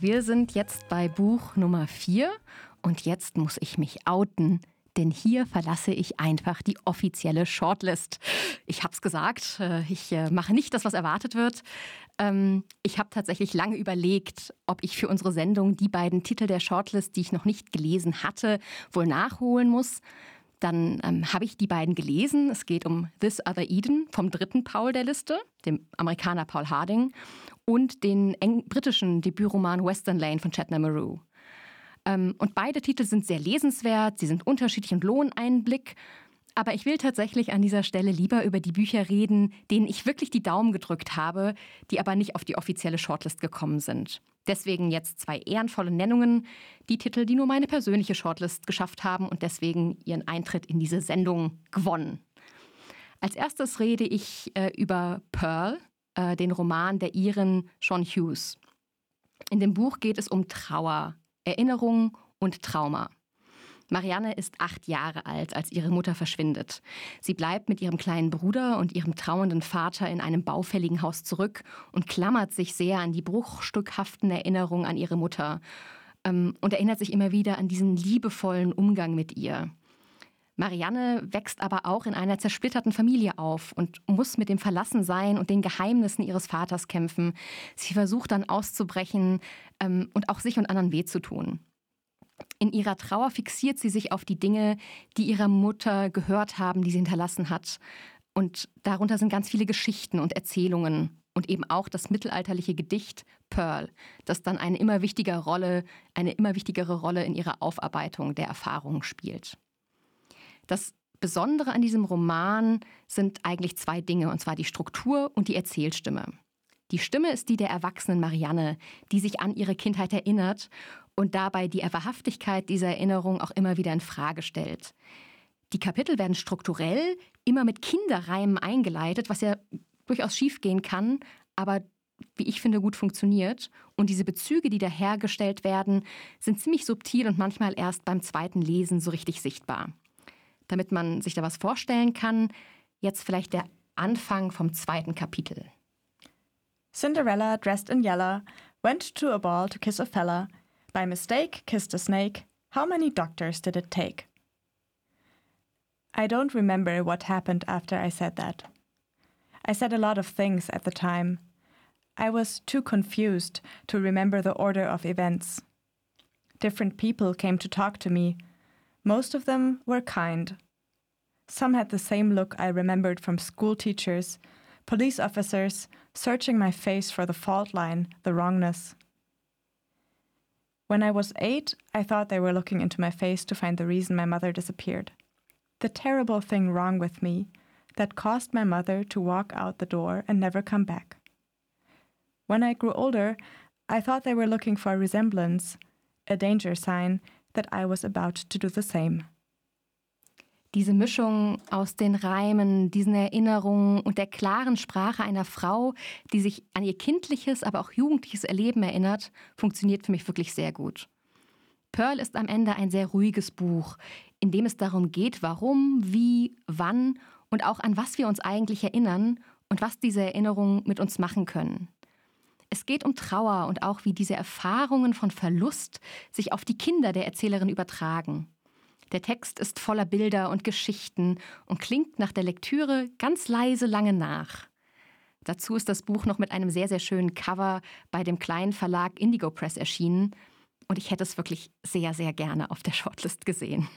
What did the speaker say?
Wir sind jetzt bei Buch Nummer 4 und jetzt muss ich mich outen, denn hier verlasse ich einfach die offizielle Shortlist. Ich habe es gesagt, äh, ich äh, mache nicht das, was erwartet wird. Ähm, ich habe tatsächlich lange überlegt, ob ich für unsere Sendung die beiden Titel der Shortlist, die ich noch nicht gelesen hatte, wohl nachholen muss. Dann ähm, habe ich die beiden gelesen. Es geht um This Other Eden vom dritten Paul der Liste, dem Amerikaner Paul Harding, und den britischen Debütroman Western Lane von Chetna Maru. Ähm, und beide Titel sind sehr lesenswert, sie sind unterschiedlich und lohnen einen Blick. Aber ich will tatsächlich an dieser Stelle lieber über die Bücher reden, denen ich wirklich die Daumen gedrückt habe, die aber nicht auf die offizielle Shortlist gekommen sind. Deswegen jetzt zwei ehrenvolle Nennungen, die Titel, die nur meine persönliche Shortlist geschafft haben und deswegen ihren Eintritt in diese Sendung gewonnen. Als erstes rede ich äh, über Pearl, äh, den Roman der Iren Sean Hughes. In dem Buch geht es um Trauer, Erinnerung und Trauma. Marianne ist acht Jahre alt, als ihre Mutter verschwindet. Sie bleibt mit ihrem kleinen Bruder und ihrem trauernden Vater in einem baufälligen Haus zurück und klammert sich sehr an die bruchstückhaften Erinnerungen an ihre Mutter ähm, und erinnert sich immer wieder an diesen liebevollen Umgang mit ihr. Marianne wächst aber auch in einer zersplitterten Familie auf und muss mit dem Verlassensein und den Geheimnissen ihres Vaters kämpfen. Sie versucht dann auszubrechen ähm, und auch sich und anderen weh zu tun. In ihrer Trauer fixiert sie sich auf die Dinge, die ihrer Mutter gehört haben, die sie hinterlassen hat. Und darunter sind ganz viele Geschichten und Erzählungen und eben auch das mittelalterliche Gedicht Pearl, das dann eine immer wichtigere Rolle, eine immer wichtigere Rolle in ihrer Aufarbeitung der Erfahrungen spielt. Das Besondere an diesem Roman sind eigentlich zwei Dinge, und zwar die Struktur und die Erzählstimme. Die Stimme ist die der erwachsenen Marianne, die sich an ihre Kindheit erinnert und dabei die Wahrhaftigkeit dieser Erinnerung auch immer wieder in Frage stellt. Die Kapitel werden strukturell immer mit Kinderreimen eingeleitet, was ja durchaus schiefgehen kann, aber wie ich finde, gut funktioniert. Und diese Bezüge, die da hergestellt werden, sind ziemlich subtil und manchmal erst beim zweiten Lesen so richtig sichtbar. Damit man sich da was vorstellen kann, jetzt vielleicht der Anfang vom zweiten Kapitel. Cinderella, dressed in yellow, went to a ball to kiss a fella. By mistake, kissed a snake. How many doctors did it take? I don't remember what happened after I said that. I said a lot of things at the time. I was too confused to remember the order of events. Different people came to talk to me. Most of them were kind. Some had the same look I remembered from school teachers, police officers searching my face for the fault line, the wrongness. When I was eight, I thought they were looking into my face to find the reason my mother disappeared. The terrible thing wrong with me that caused my mother to walk out the door and never come back. When I grew older, I thought they were looking for a resemblance, a danger sign that I was about to do the same. Diese Mischung aus den Reimen, diesen Erinnerungen und der klaren Sprache einer Frau, die sich an ihr kindliches, aber auch jugendliches Erleben erinnert, funktioniert für mich wirklich sehr gut. Pearl ist am Ende ein sehr ruhiges Buch, in dem es darum geht, warum, wie, wann und auch an was wir uns eigentlich erinnern und was diese Erinnerungen mit uns machen können. Es geht um Trauer und auch wie diese Erfahrungen von Verlust sich auf die Kinder der Erzählerin übertragen. Der Text ist voller Bilder und Geschichten und klingt nach der Lektüre ganz leise lange nach. Dazu ist das Buch noch mit einem sehr, sehr schönen Cover bei dem kleinen Verlag Indigo Press erschienen und ich hätte es wirklich sehr, sehr gerne auf der Shortlist gesehen.